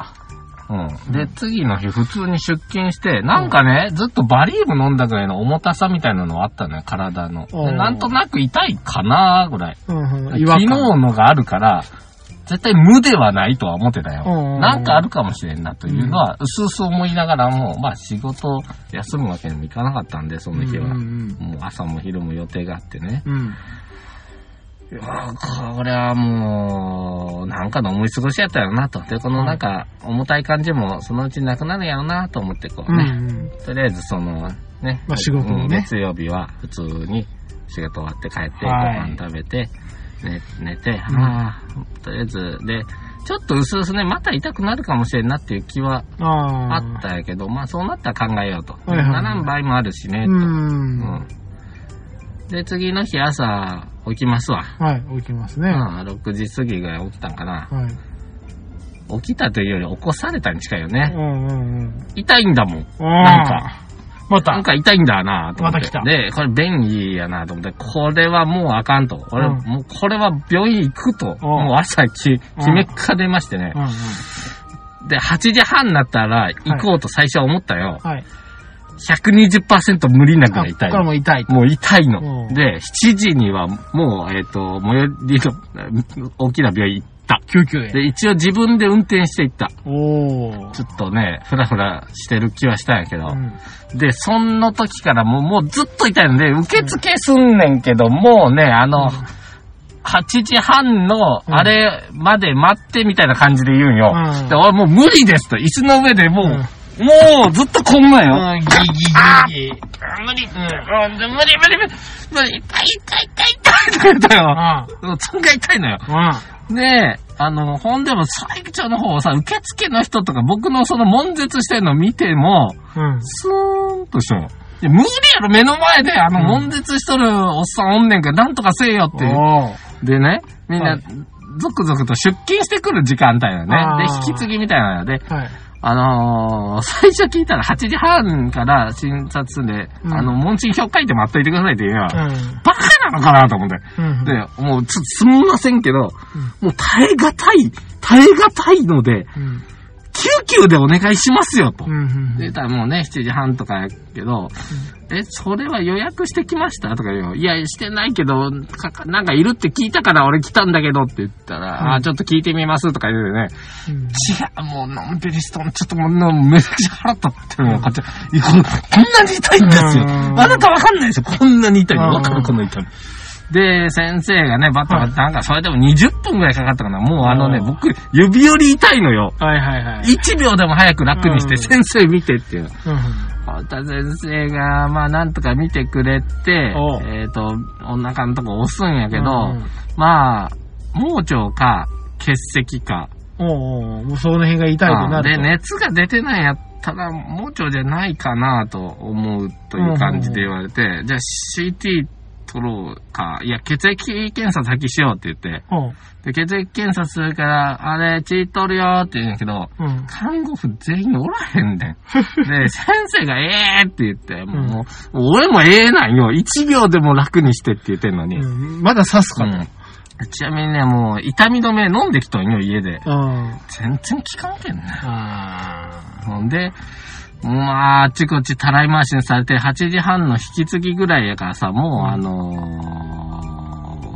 うん。で、次の日普通に出勤して、なんかね、ずっとバリウム飲んだぐらいの重たさみたいなのあったのよ、体の。なんとなく痛いかなぐらい。うんうん。昨日。のがあるから、絶対無ではないとは思ってたよ。うんうんなんかあるかもしれんなというのは、うすうす思いながらも、まあ仕事休むわけにもいかなかったんで、その日は。うんもう朝も昼も予定があってね。うんこれはもう、なんかの思い過ごしやったよなと。で、このなんか、重たい感じもそのうちなくなるやろなと思ってこううんうね。ん。とりあえずその、ね。まあ仕事をねうん月曜日は普通に仕事終わって帰って、ごはい飯食べて、寝寝て、うんああ、とりあえず、で、ちょっと薄々ね、また痛くなるかもしれんなっていう気はあ。ったんやけど、まあそうなったら考えようと。はいはいならん場合もあるしね、う。と。うんん。で、次の日朝起きますわ。はい、起きますね。うん、6時過ぎぐらい起きたんかな。はい。起きたというより起こされたに近いようね。んうんうん。痛いんだもん。ななんか。また。なんか痛いんだなと思って。また来たで、これ便利やなと思って、これはもうあかんと。俺、うんもうこれは病院行くと。うんもう朝き決めっか出ましてね。うんうん。で、8時半になったら行こうと最初は思ったよ。はい。120%無理なくらい痛いこ。れも痛いと。もう痛いの。うんで、7時にはもう、えっ、と、最寄りの大きな病院行った。救急へ。で、一応自分で運転して行った。おー。ちょっとね、ふらふらしてる気はしたんやけど。うんで、その時からもう、もうずっと痛いので、受付すんねんけど、もうね、あの、8時半の、うんあれまで待ってみたいな感じで言うんよ。うんで、俺もう無理ですと。椅子の上でもう、うんもうずっとこんなんよ。うん、ギギギギ。無理、うん、無理無理無理、無理、痛い痛い痛い痛いとか言ったよ。うんそんが痛いのよ。うん。で、あの、ほんでも最長の方さ、受付の人とか僕のその悶絶してるの見ても、うん。スーンとしてるの。いや無理やろ、目の前で、あの、うん悶絶しとるおっさんおんねんから、なんとかせえよって。でね、みんな、はい続々と出勤してくる時間帯だよねで、引き継ぎみたいなので、はい。あのー、最初聞いたら8時半から診察で、うんあの、問診票書いて待っといてくださいって言うのは、うん。バカなのかなと思って。うん。で、もう、すみませんけど、もう耐え難い、耐え難いので、うん。救急でお願いしますよ、と。うん。で、たらもうね、7時半とかやけど、え、それは予約してきましたとか言うよ。いや、してないけど、なんかいるって聞いたから俺来たんだけどって言ったら、うんあ、ちょっと聞いてみますとか言うよね。うん。違う、もう、のんびりしとん、ちょっともう、のめちゃくちゃ腹立ってるよ、こっち。こんなに痛いんですよ。うんあなたわかんないでしょ、こんなに痛いの。うんわかる、この痛み。で、先生がね、バッタバッタ、なんかそれでも20分ぐらいかかったかな。もうあのね、うん僕、指より痛いのよ。はいはいはい。1秒でも早く楽にして、うん先生見てっていう。うん。太田先生が、まあ、なんとか見てくれてえっ、と、お腹のとこ押すんやけど、うんまあ、盲腸か、結石か。おうおうもうその辺が痛いとなるで、と。熱が出てないんやったら、盲腸じゃないかなと思うという感じで言われて、じゃあ CT 取ろうか、いや、血液検査先しようって言って、で、血液検査するから、あれ、血取るよって言うんやけど、うん。看護婦全員おらへんねん。で、先生がええって言って、もう、うん俺もええなんよ。1秒でも楽にしてって言ってんのに。うんまだ刺すかうんちなみにね、もう、痛み止め飲んできとんよ、家で。全然効かんけんね。あほんで、まあ、あっちこっちたらい回しにされて、8時半の引き継ぎぐらいやからさ、もう、あのー、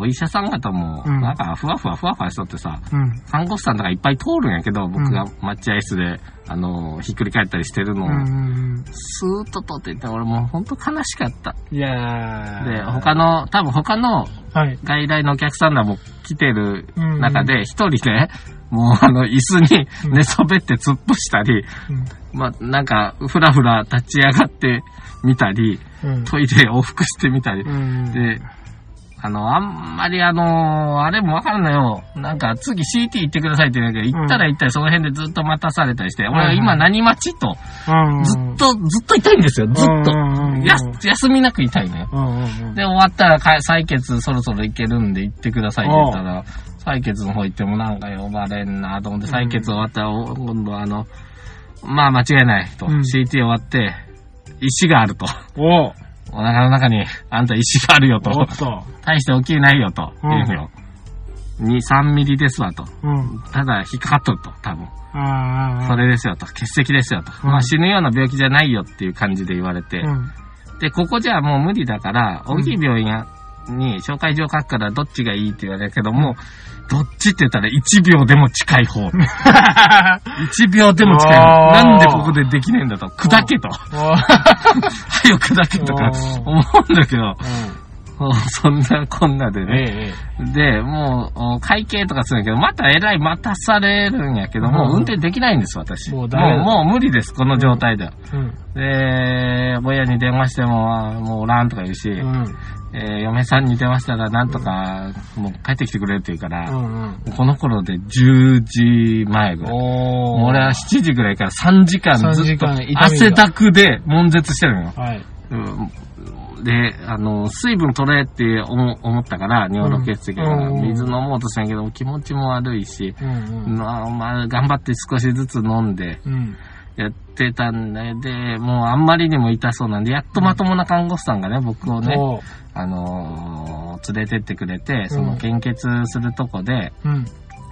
お医者さん方も、うんなんか、ふわふわふわふわしとってさ、うん。看護師さんとかいっぱい通るんやけど、僕がう待合室で、あの、ひっくり返ったりしてるのを、うんうんスーッと通っていって、俺もうほんと悲しかった。うん。いやーで、他の、多分他のはい。外来のお客さんらも来てるうん中で、一人で、もうあの、椅子に寝そべって突っ伏したり、まあ、なんか、ふらふら立ち上がってみたり、うん。トイレ往復してみたり、うん。で、あの、あんまりあのあれもわかんないよ。なんか次 CT 行ってくださいって言うんだけど、行ったら行ったらその辺でずっと待たされたりして、俺は今何待ちと、うん、ずっと、ずっと痛いんですよ、ずっと。とや休みなく痛いのよ。うんうんうん。で、終わったらか採血そろそろ行けるんで行ってくださいって言ったら、採血の方行ってもなんか呼ばれんなと思って、採血終わったら、お今度あの、まあ間違いないと。うん CT 終わって、石があると。おお腹の中にあんた石があるよと。おっと。大して大きいないよと。うん言うのよ。2、3ミリですわと。うん。ただ引っかかっとると、多分。ああ。それですよと。血石ですよと。うんまあ死ぬような病気じゃないよっていう感じで言われて。うん。で、ここじゃもう無理だから、大きい病院やに紹介状書くからどっちがいいって言われるけども、どっちって言ったら1秒でも近い方。1秒でも近い方。なんでここでできねえんだと。砕けと。早く砕けとか思うんだけど、そんなこんなでえね。え。で、もう、お会計とかするんやけど、またえらい待たされるんやけど、もう運転できないんです、私。もう、もう無理です、この状態では。うん。で、親に電話しても、あもうおらんとか言うし、うん。えー嫁さんに電話したらなんとか、もう帰ってきてくれるって言うから、うん。この頃で10時前ぐらい。俺は7時ぐらいから3時間3ずっと汗だくで悶絶してるのよ。はい。うんで、あの、水分取れって思思ったから、尿路結石だから、うん。水飲もうとしたんやけど、気持ちも悪いし、うんまあ、まあ、頑張って少しずつ飲んでうん。やってたんで、で、もうあんまりにも痛そうなんで、やっとまともな看護師さんがね、僕をね、おあのー連れてってくれて、その献血するとこで、うん。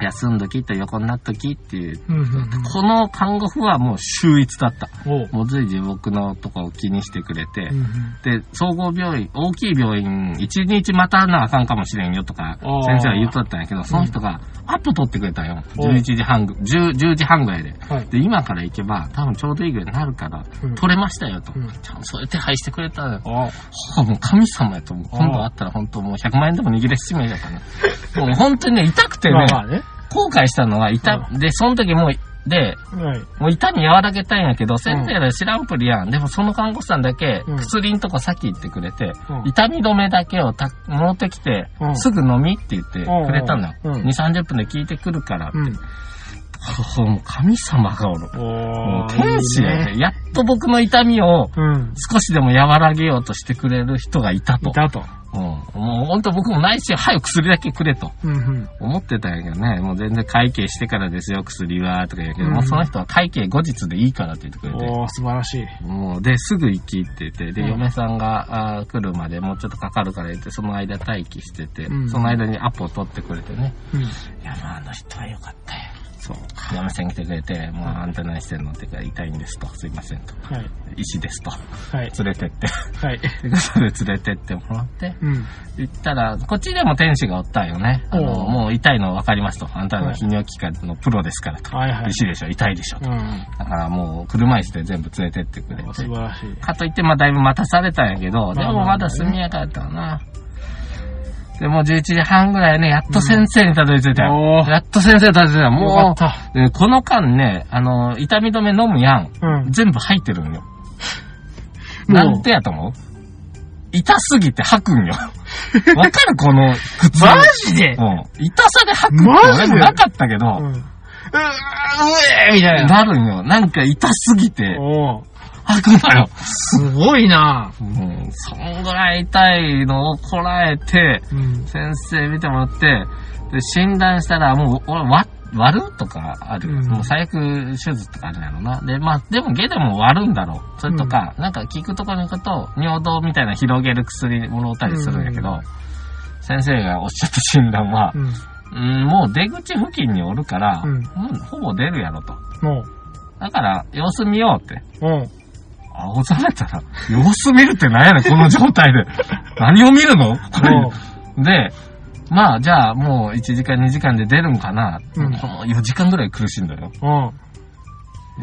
休んどきと横になっときっていう、うん。うん。この看護婦はもう秀逸だった。おもう随時僕のとこを気にしてくれて、うん。で、総合病院、大きい病院、1日待たなあかんかもしれんよとか、先生は言っとったんやけど、その人がアップ取ってくれたんよ。お11時半ぐ、10, 10時半ぐらいで。はい。で、今から行けば、多分ちょうどいいぐらいになるから、うん取れましたよと。うんちゃんとそういう手配してくれたのよ。おはあ、もう神様やと思う。今度会ったら本当もう100万円でも握れしめだからね。もう本当にね、痛くてね、まあまあね。後悔したのは痛、で、その時もう、で、はい。もう痛み和らげたいんやけど、先生ら知らんぷりやん。でもその看護師さんだけうん、薬んとこ先行ってくれて、うん。痛み止めだけをた持ってきて、うん。すぐ飲みって言ってくれたのよ。うん。うん2、30分で効いてくるからって。うん。ほほもう神様がおる。おもうー天使やいいね。やっと僕の痛みをうん。少しでも和らげようとしてくれる人がいたと。いたと。うん、もう本当僕もないし、早く薬だけくれと。思ってたんやけどね。もう全然会計してからですよ、薬は、とか言うけど、うんもうその人は会計後日でいいからって言ってくれて。おー、素晴らしい。もう、で、すぐ行きって言って、で、うん嫁さんがあー来るまでもうちょっとかかるから言って、その間待機してて、うんその間にアポを取ってくれてね。うん。いや、まあ、あの人はよかったよ。そう。嫁さん来てくれて、もうあんた何してんのって言う痛いんですと、すいませんと。はい。医師ですと。はい。連れてって。はい。ということで連れてってもらって、うん。行ったら、こっちでも天使がおったんよね。あの、もう痛いの分かりますと。あんたの泌尿器科のプロですからと。はいはい医。師でしょ、痛いでしょと。うん。だからもう車椅子で全部連れてってくれて。素晴らしい。かといって、まあ、だいぶ待たされたんやけど、でまあもまだ速やかやったかな。で、もう11時半ぐらいね、やっと先生にたどり着いたよ。おーやっと先生にたどり着いたもった。う、でこの間ね、あの、痛み止め飲むやん。うん。全部入ってるんよ。なんでやと思う？痛すぎて吐くんよ。わかる？この苦痛。マジで？うん。痛さで吐くって俺もなかったけど、うん。ううえみたいな。なるんよ。なんか痛すぎて。吐くのよ。すごいなうん。そんぐらい痛いのをこらえて、うん。先生見てもらって、で、診断したら、もう、俺、割、割るとかある。うんもう最悪手術とかあるんやろな。で、まあ、でも、ゲでも割るんだろう。それとか、なんか聞くところに行くと、尿道みたいな広げる薬もろうたりするんやけど、先生がおっしゃった診断はう、ん。うん、もう出口付近におるから、うんうんほぼ出るやろと。もう。だから、様子見ようって。うん。青ざれたら、様子見るって何やねん、この状態で。何を見るの？これで、まあ、じゃあ、もう1時間2時間で出るんかな。うんこの4時間ぐらい苦しんだよ。うん。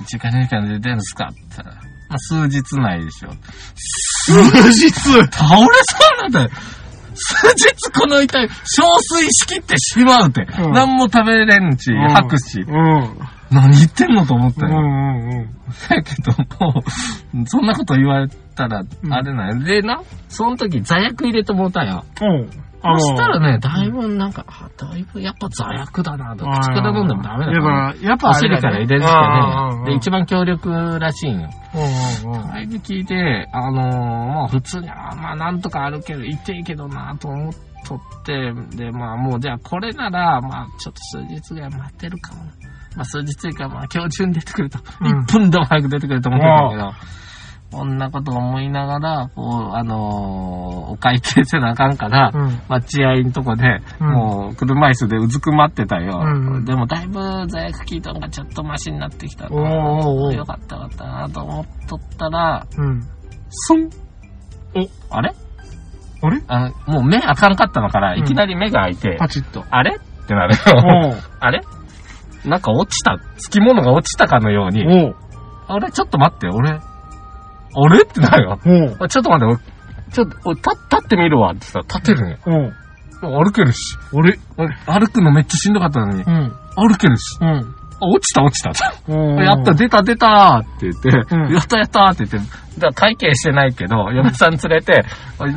1時間2時間で出るんすか？って言ったら、まあ、数日内でしょ。数日？倒れそうなんだよ。数日この痛い、憔悴しきってしまうって。うん何も食べれんし、うん吐くし。うん。何言ってんのと思ったうんよ。うんうん。だけど、もう、そんなこと言われたら、うんあれなんや。でな、その時座薬入れてもうたんや。うん。そしたらね、だいぶなんか、あだいぶやっぱ座薬だなと。口から飲んでもダメだやっな。ぱ、やっぱお尻から入れるしうんかね。うんうんで、一番強力らしいんよ。うんうんうん。だいぶ聞いて、あのーまあ普通に、あーまあなんとかあるけど、痛いけどなと思って、で、まあもうじゃあこれなら、まあちょっと数日ぐらい待ってるかも。まあ数日というか、まあ今日中に出てくると。うん。1分でも早く出てくると思ってたけど、こんなこと思いながら、こう、あのーお会計せなあかんから、うん。待合のとこで、うん。もう車椅子でうずくまってたよ。うん。うんでもだいぶ座薬効いたのがちょっとマシになってきたなおーおーおー。よかったよかったなと思っとったら、うん。スン。お。あれ？あれ？あの、もう目開かんかったのから、うん。いきなり目が開いて、パチッと。あれ？ってなるよ。あれ？なんか落ちた、つき物が落ちたかのように、おうあれちょっと待って、俺、あれ？ってなるよ。ちょっと待って、俺、ちょっと、俺立立ってみるわって言ったら立てるんよ。おう歩けるし。俺俺？歩くのめっちゃしんどかったのに、うん。歩けるし。うん。あ落ちた落ちた。やった、出た出たって言って、うんやったやったって言って、会計してないけど、嫁さん連れて、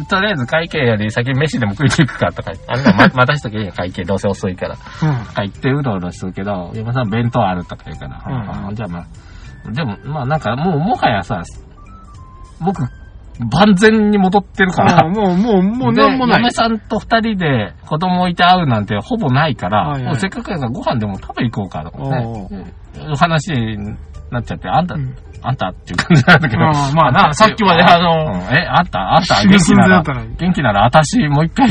とりあえず会計より先に飯でも食いに行くかとか言って、あんなま待たしとけいいよ、会計どうせ遅いから。うん。とか言ってうろうろするけど、嫁さん弁当あるとか言うから、うんあじゃあまあ、でも、まあなんかもうもはやさ、僕、万全に戻ってるから、あもう、もう、もうでなんもない嫁。さんと二人で子供いて会うなんてほぼないから、はいはいもうせっかくやからご飯でも食べ行こうかとかね。お話になっちゃって、あんた、うんあんたっていう感じなんだけど。ああまあなさっきまであのうんえ、あんた、あんた？元気なら元気なら私もう一回、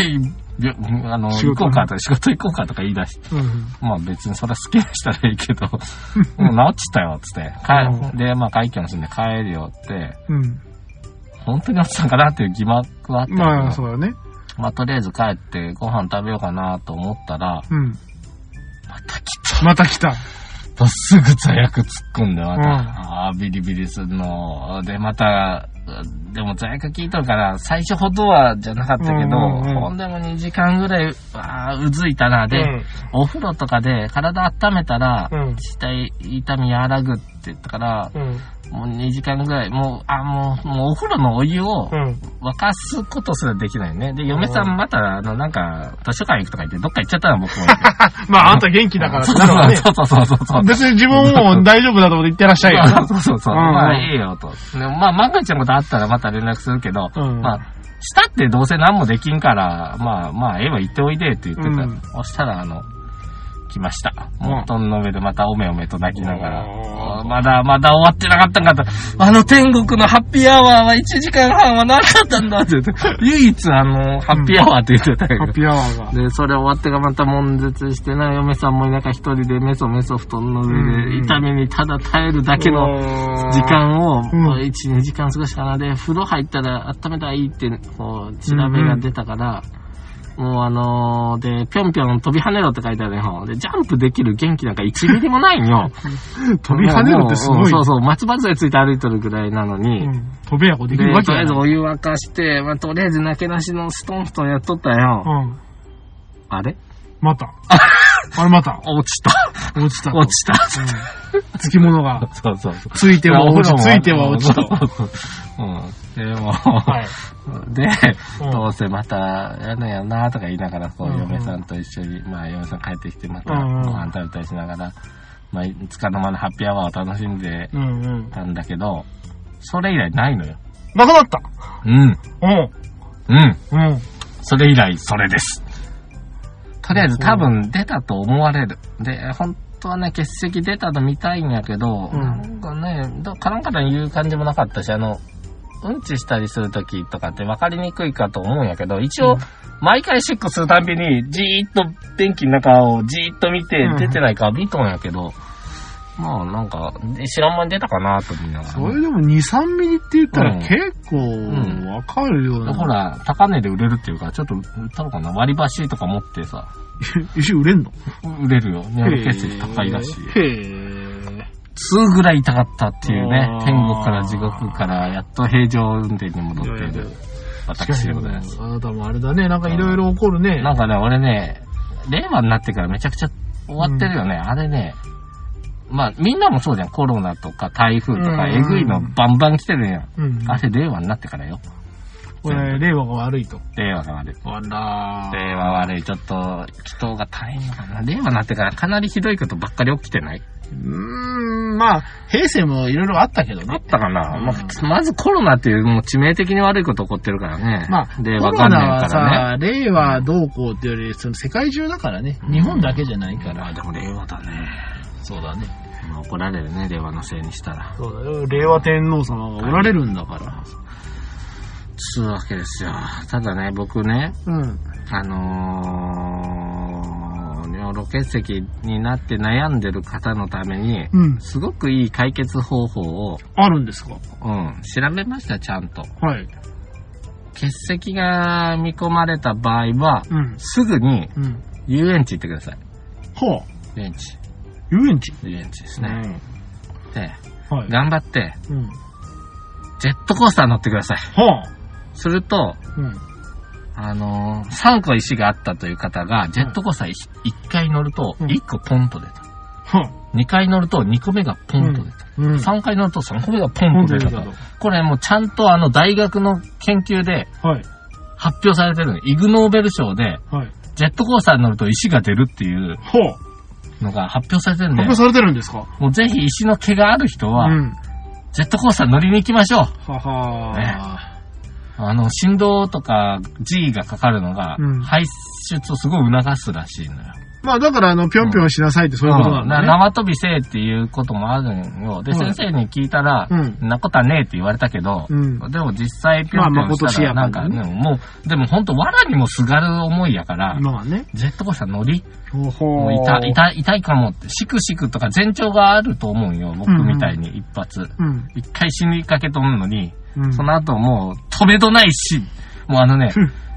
びあの、行こうかとか、仕事行こうかとか言い出して。うん。まあ別にそれは好きにしたらいいけど、もう治っちったよ、つって。で、まあ会計も済んで帰るよって、うん。本当に落ちたんかなっていう疑惑はあったまあ、そうだね。まあとりあえず帰ってご飯食べようかなと思ったら、うん。また来た。また来た。とすぐ座薬突っ込んで、また、うんああ、ビリビリするの。で、また、でも座薬効いとるから、最初ほどはじゃなかったけど、うんうんうんほんでも2時間ぐらい、ああ、うずいたな。で、うんお風呂とかで体温めたら、うん下痛み和らぐって言ったから、うん。もう2時間ぐらい、もう、あ、もう、もうお風呂のお湯をうん。沸かすことすらできないね。で、嫁さんまた、あの、なんか、図書館行くとか言って、どっか行っちゃったの、僕も。まあ、あんた元気だから。そうそうそうそうそう。別に自分も大丈夫だと思って言ってらっしゃいよ。そうそうそう。うんうんまあ、いいよと。でまあ、万が一のことあったらまた連絡するけど、うんまあ、したってどうせ何もできんから、まあ、まあ、ええわ、行っておいでって言ってた。うんそしたら、あの、来ました。布団の上でまたおめおめと泣きながら。まだ、まだ終わってなかったんかと。あの天国のハッピーアワーは1時間半はなかったんだって言って。唯一あの、ハッピーアワーって言ってたけど。ハッピーアワーが。で、それ終わってがまた悶絶してな、嫁さんもなんか一人でメソメソ布団の上うんで痛みにただ耐えるだけの時間を、うん1、2時間過ごしたかな。で、風呂入ったら温めたらいいって、こう、調べが出たから、もうあのーで、ぴょんぴょん飛び跳ねろって書いてあるよ。で、ジャンプできる元気なんか1ミリもないんよ。飛び跳ねるってすごい。もうそうそう、松葉杖ついて歩いてるぐらいなのに、うん飛べやこできでるわけとりあえずお湯沸かして、まあ、とりあえずなけなしのストンストンやっとったよ。うん。あれ？また。あれまた。落ちた。落ちた。落ちた。うん。つきものが。そうそうそう。ついては落ち、ついては落ちと。そ うん。でも、はい。で、うんどうせまたやんのやなとか言いながら、こう、嫁さんと一緒に、まあ、嫁さん帰ってきて、またご飯食べたりしながら、まあ、つかの間のハッピーアワーを楽しんで。たんだけど、それ以来ないのよ。なくなった。うん。うん。うん。うん。それ以来、それです。とりあえず多分出たと思われる。で、本当はね、血石出たの見たいんやけど、うん。なんかね、どカランカラン言う感じもなかったし、あの、うんちしたりするときとかって分かりにくいかと思うんやけど、一応、うん。毎回シックするたんびに、じーっと電気の中をじーっと見てうん、出てないか見とんやけど、まあなんか、知らん間に出たかなと思いながらね、それでも2、3ミリって言ったらうん結構わかるような。ほら、高値で売れるっていうから、ちょっと売ったのかな割り箸とか持ってさ、石売れんの？売れるよ。尿路結石高いらしい。へぇ通ぐらい痛かったっていうね天国から地獄からやっと平常運転に戻っている私でございます。あなたもあれだね、なんかいろいろ起こるね。なんかね、俺ね、令和になってからめちゃくちゃ終わってるよね。あれね、まあみんなもそうじゃん。コロナとか台風とかうんえぐいのバンバン来てるやん。うん。あれ令和になってからよ。これ、令和が悪いと。令和が悪い。あら令和悪い。ちょっと、祈祷が大変のかな。令和になってからかなりひどいことばっかり起きてない？うーん、まあ、平成もいろいろあったけどね。あったかな、うんまあまずコロナっていうもう致命的に悪いこと起こってるからね。まあ、令和元年コロナはからね。さ、令和どうこうっていうより、その世界中だからね。日本だけじゃないから。まあでも令和だね。そうだね。まあ怒られるね、令和のせいにしたら。そうだよ。令和天皇様がおられるんだから。つうわけですよ。ただね、僕ね、うん。あのー、尿路結石になって悩んでる方のために、うん。すごくいい解決方法を、あるんですか？うん、調べました、ちゃんと。はい。結石が見込まれた場合は、うん。すぐにうん。遊園地行ってください。はあ。遊園地。遊園地遊園地ですね。で、はい。頑張って、うん。ジェットコースター乗ってください。はあ。すると、うん。あのー、3個石があったという方が、ジェットコースター1回乗ると、うん1個ポンと出た。はあ。2回乗ると2個目がポンと出た。うん。3回乗ると3個目がポンと出たと。これもうちゃんとあの大学の研究ではい。発表されてるの。イグノーベル賞で、はい。ジェットコースターに乗ると石が出るっていう。のが発表されてるんで発、表されてるんですか？もうぜひ石の毛がある人は、うん。ジェットコースター乗りに行きましょう。ははあの、振動とか G がかかるのがうん、排出をすごい促すらしいのよ。まあだからあの、ぴょんぴょんしなさいってそういうことなんだなね。縄跳びせえっていうこともあるんよ。で、はい先生に聞いたら、うんんなことはねえって言われたけど、うんでも実際ぴょんぴょんしたら、まあなんか、ねね、もう、でも本当藁にもすがる思いやから、まあね。ジェットコースター乗り、ほほもう痛い、痛い、痛いかもって、シクシクとか前兆があると思うよ。僕みたいに一発。うん。一回死にかけとんのに、うん。その後もう止めどないし、もうあのね、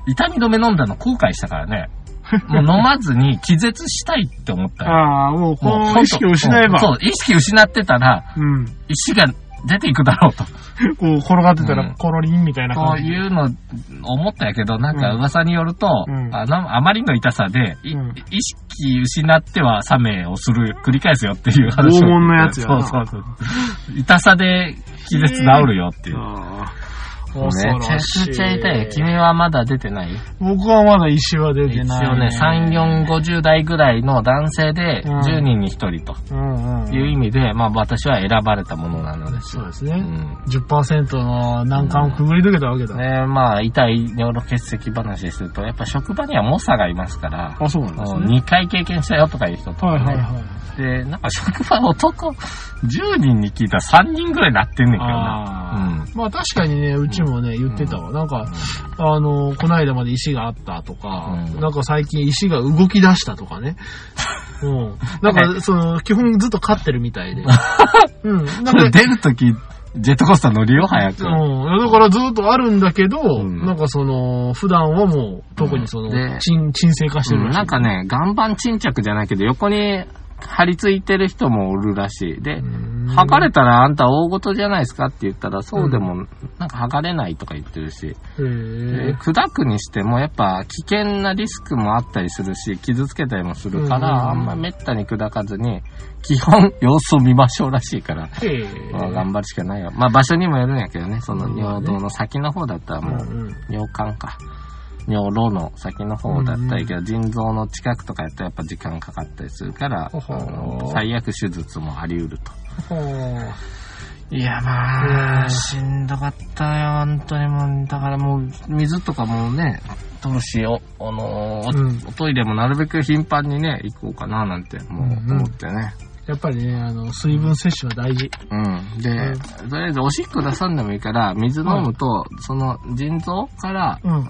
痛み止め飲んだの後悔したからね、もう飲まずに気絶したいって思ったよ。ああ、もう、こもう意識を失えば、そう、意識失ってたら、うん。石が出ていくだろうと。こう、転がってたうんら、コロリンみたいなこう感じ。いうの思ったんやけど、なんか噂によると、うんあのあまりの痛さで、いうん意識失っては冷めをする、繰り返すよっていう話を。拷問のやつやなそうそうそう。痛さで気絶治るよっていう。ああ。めちゃくちゃ痛いよ。君はまだ出てない？僕はまだ石は出一てない。応ね、3、4、50代ぐらいの男性でうん10人に1人とうんうん。いう意味で、まあ私は選ばれたものなのですよ。そうですね。うん10%の難関をくぐり抜けたわけだ。ねまあ、痛い尿路結石話すると、やっぱ職場には猛者がいますから、あ、そうなんですね。2回経験したよとかいう人とかね。はいはいはい。で、なんか職場男10人に聞いたら3人ぐらいなってんねんけどな。あーまあ確かにね、うちもね、言ってたわ。なんか、あの、この間まで石があったとか、うんなんか最近石が動き出したとかね。うん。なんか、その、基本ずっと飼ってるみたいで。うん。なんか出るとき、ジェットコースター乗るよ、早く。うん。だからずっとあるんだけど、んなんかその、普段はもう、特にその、で沈、沈静化してるうんらしい。なんかね、岩盤沈着じゃないけど、横に張り付いてる人もおるらしい。で、うん、測れたらあんた大事じゃないですかって言ったら、そうでも、なんか測れないとか言ってるし、砕くにしてもやっぱ危険なリスクもあったりするし、傷つけたりもするかうん。ら、あんまめったに砕かずに、基本様子を見ましょうらしいから、まあ頑張るしかないよ。まあ場所にもよるんやけどね、そのうん尿道の先の方だったらもう、尿管か。尿路の先の方だったらいいけど、腎臓の近くとかやったらやっぱ時間かかったりするから、最悪手術もあり得ると。いや、まうんあ、しんどかったよ、本当にもう、だからもう、水とかもね、どうしよう、あのーうんおトイレもなるべく頻繁にね、行こうかな、なんて、もううんうん思ってね。やっぱりね、あの、水分摂取は大事。うん。で、とりあえずおしっこ出さんでもいいから、水飲むと、その腎臓からうん。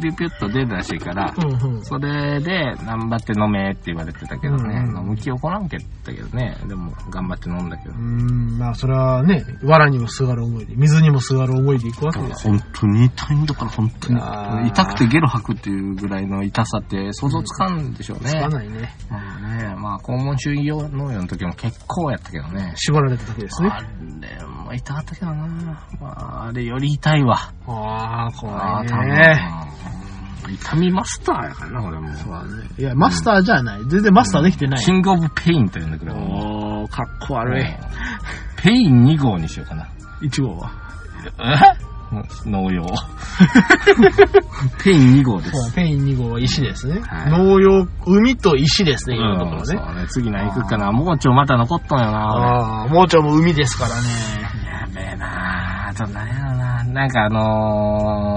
ピュピュッと出るらしいから、うんうん。それで、頑張って飲めって言われてたけどね。うんうん飲む気起こらんけったけどね。でも、頑張って飲んだけどう。ん、まあそれはね、藁にもすがる思いで、水にもすがる思いでいくわけですよ。本当に痛いんだから、本当に。痛くてゲロ吐くっていうぐらいの痛さって想像つかんでしょうね。つかないね。まあね、まあ、肛門周囲農業の時も結構やったけどね。縛られた時ですね。あれも痛かったけどな。まあ、あれより痛いわ。ああ、怖いね。痛みマスターやからな、俺も。そうだね。いや、マスターじゃない。全然マスターできてない。 King of Pain と言うんだけど。おー、かっこ悪い。 pain 2号にしようかな。1号は？え？膿瘍。pain 2号です。 pain 2号は石ですね。はい膿瘍、膿と石ですね、今のところね。うんそうね。次何行くかな。もうちょまた残っとんよな。ああ、も海ですからね。俺やべえなあと何やろな。なんかあのー、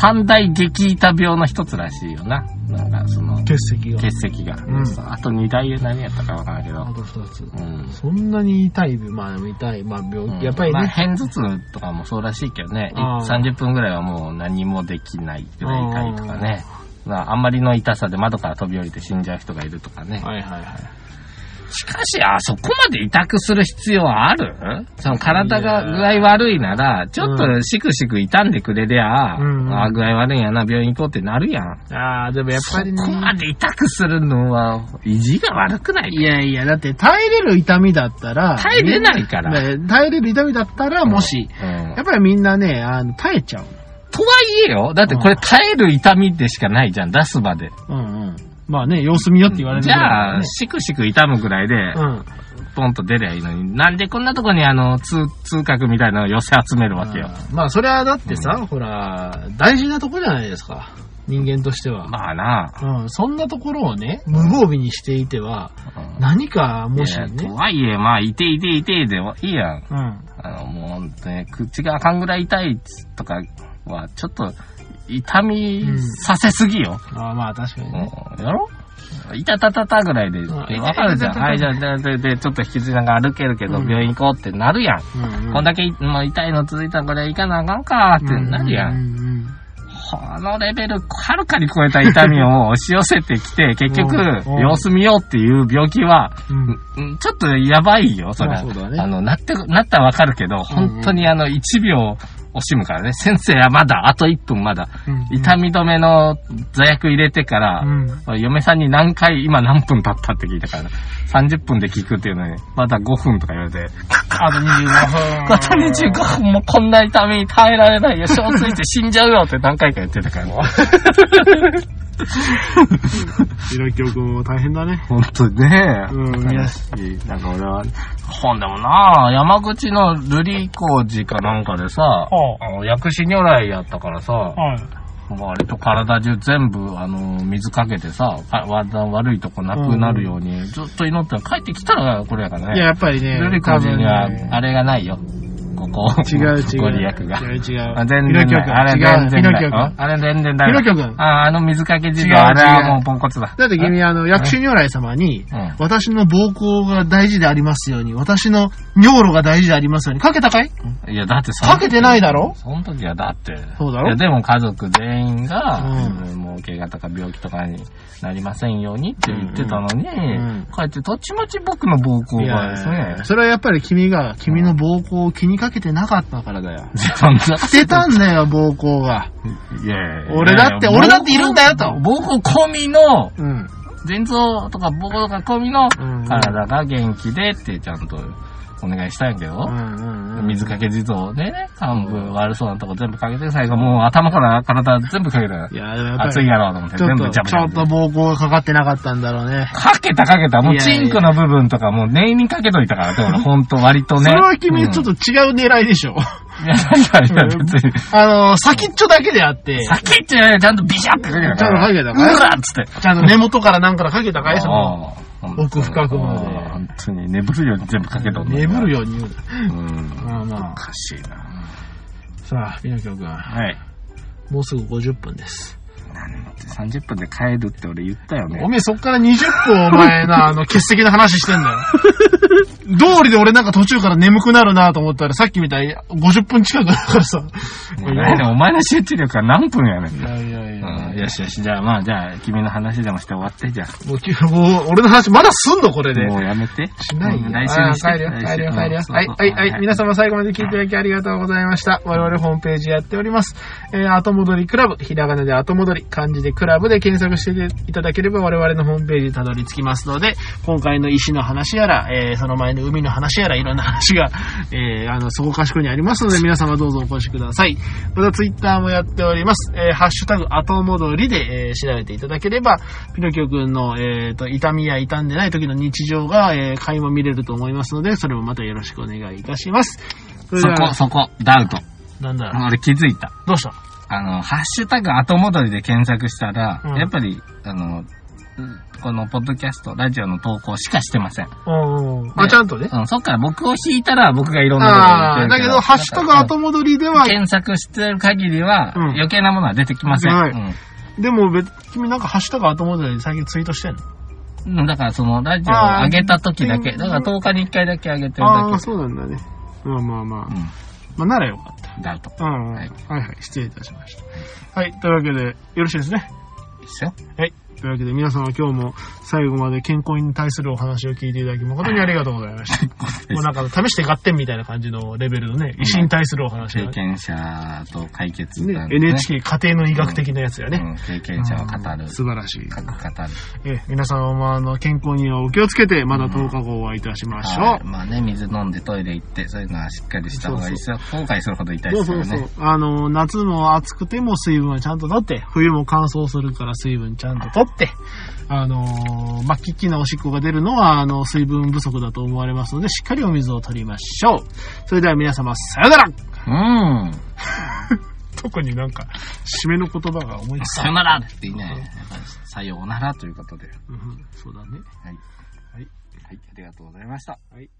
三大激痛病の一つらしいよな。なんかその、結石が。血石が。うんあと二大何やったかわからんけどあ。と2つ。うん。そんなに痛い、まあでも痛い、まあ病気、やっぱりまあ、ね。片頭痛とかもそうらしいけどね。あー30分ぐらいはもう何もできないぐらい痛いとかね。まあ、あんまりの痛さで窓から飛び降りて死んじゃう人がいるとかね。はいはいはい。しかし、あそこまで痛くする必要ある？その体が具合悪いなら、ちょっとシクシク痛んでくれりゃ、うんあ具合悪いんやな、病院行こうってなるやん。ああ、でもやっそぱりね。こまで痛くするのは、意地が悪くないいやいや、だって耐えれる痛みだったら。耐えれないからね耐えれる痛みだったら、もし、うんやっぱりみんなね、あの、耐えちゃう。とはいえよ、だってこれ耐える痛みでしかないじゃん、出す場で。うんうん。まあね、様子見よって言われるじゃあ、からねシクシク痛むぐらいで、うん。ポンと出りゃいいのに、なんでこんなとこにあの、通、通覚みたいなのを寄せ集めるわけよ。うんまあ、それはだってさ、ほら、大事なとこじゃないですか。人間としては。まあな、うん、そんなところをね、無防備にしていては、うん何かもしいやとね、はいえ、まあ、いていていてでいいやん。うん。あの、もう本当に、口があかんぐらい痛いとかは、ちょっと、痛みさせすぎよ。ああまあ確かにね。うんやろ？いたたたたぐらいで、んわかるじゃん。はい、じゃあ、で、で、でちょっと引きずりながら歩けるけど、うん病院行こうってなるやん。こんだけ、まあ、痛いの続いたらこれ行かなあかんかってなるや。うんんこのレベル、はるかに超えた痛みを押し寄せてきて、結局うん、様子見ようっていう病気は、ちょっとやばいよ、それあの、なって、なったらわかるけど、本当にあの、1秒惜しむからね。先生はまだ、あと1分まだ。うん痛み止めの座薬入れてから、うん嫁さんに何回、今何分経ったって聞いたから、30分で聞くっていうのに、まだ5分とか言われて、あと25分。あと25分もこんな痛み耐えられないよ、小ついて死んじゃうよって何回か言ってたから。ひろきょうくんも大変だね。ほんとね。うん悔しい。なんか俺は、ほんでもな山口の瑠璃工事かなんかでさ、はあの薬師如来やったからさ、はい。割と体中全部、あの、水かけてさ、悪いとこなくなるように、ずっと祈って帰ってきたらこれやからいや、ね。やっぱりね。瑠璃工事にはあれがないよ。ここ。違う違う。ご利益が。違う違う。あ全。然ない。あれ。全然ない。ああれ全然ない。ひろきょうくん。あ、あの水かけ地蔵、あれはもうポンコツだ。だって君、あの、薬師如来様に、うん私の膀胱が大事でありますように、私の尿路が大事でありますように、かけたかい？いや、だってそかけてないだろ？その時はだって。そうだろ？いや、でも家族全員が、うもう怪我とか病気とかになりませんようにって言ってたのに、ん帰ってたちまち僕の膀胱がですね。それはやっぱり君が、君の膀胱を気にかけてなかったからだよ。そんな捨てたんだよ、膀胱が。いやいやいや俺だって俺だっているんだよと膀胱込みの、うん。腎臓とか膀胱とか込みのうん体が元気でってちゃんとお願いしたんやけど、うんうんうん。水かけ地蔵でね、幹部悪そうなとこ全部かけて、最後もう頭から体全部かけたよい。や、でもやっぱり熱いやろうと思って、全部ジャブちょっと膀胱がかかってなかったんだろうね。かけたかけた。もうチンクの部分とかもう念にかけといたからね、俺ほんと割とね。それは君ちょっと。と違う狙いでしょ。いや、何かいや別に。あの、先っちょだけであって、先ってね、ちゃんとビシャってかけたちゃんとかけたうかい？わっつって。ちゃんと根元からなんからかけたかい？その、ああ奥深くまで本当に眠るように全部かけとんの眠るように言ううん。な。まあまおかしいな。あ。さあ、ピノキョ君。はい。もうすぐ50分です。30分で帰るって俺言ったよおね。めえそっから20分お前な、あの、欠席の話してんだよ。道理で俺なんか途中から眠くなるなと思ったらさっきみたいに50分近くだからさ。もうねお前の集中力は何分やねん。いやいやいや。うんよしよし、じゃあまあ、じゃあ、君の話でもして終わって、じゃもうき、もう、俺の話まだすんのこれあ。で。もうやめて。しないよ。うん来週にして。帰るよ、帰るよ、帰るよ。はい、はい、はい。皆様最後まで聞いていただきありがとうございました。我々ホームページやっております。えー、後戻りクラブ、ひらがなで後戻り、漢字でクラブで検索していただければ我々のホームページにたどり着きますので、今回の石の話やら、えー、その前の海の話やら、いろんな話が、えー、あの、そこかしこにありますので、皆様どうぞお越しください。またツイッターもやっております。えー、ハッシュタグ後戻りで、えー、調べていただければ、ピノキオくんの、えー、と、痛みや痛んでない時の日常が、えー、垣間見れると思いますので、それもまたよろしくお願いいたします。そこ、そこ、ダウト。なんだ、俺気づいた。どうした？あの、ハッシュタグ後戻りで検索したら、うんやっぱり、あの、うんこのポッドキャスト、ラジオの投稿しかしてません。うん。あ、ねちゃんとね。うん、そっから僕を引いたら僕がいろんなああ、こと言ってるだけど、ハッシュタグ後戻りでは、検索してる限りは、うん余計なものは出てきません。はいうんでも別、君なんかハッシュタグ後戻りで最近ツイートしてんの？うん。だからそのラジオを上げた時だけ、だから10日に1回だけ上げてるだああ、け。そうなんだね。まあまあまあ。うまあ、ならよかった。ん。ダウト。うん。ははいい、はい、失礼いたしました。はい、というわけで、よろしいですね。いいっすよ。はい。というわけで、皆様今日も最後まで健康に対するお話を聞いていただき誠にありがとうございました。もうなんか、試して合点みたいな感じのレベルのね、医師に対するお話が経験者と解決ね NHK 家庭の医学的なやつやね。うん、経験者を語る。素晴らしい。各語る。え皆様もあの健康にはお気をつけて、まだ10日後お会いいたしましょう。はいまあね、水飲んでトイレ行って、そういうのはしっかりした方がいいですよ。後悔するほど痛いそうそうですからね。そう。あの、夏も暑くても水分はちゃんと取って、冬も乾燥するから水分ちゃんと取って、あのー、まあ、キッキなおしっこが出るのは、あの、水分不足だと思われますので、しっかりお水を取りましょう。それでは皆様、さよならうん。特になんか、締めの言葉が思いつかさよならってね、やっぱりさようならということで。うん、そうだね。はい。はい。はい、ありがとうございました。はい。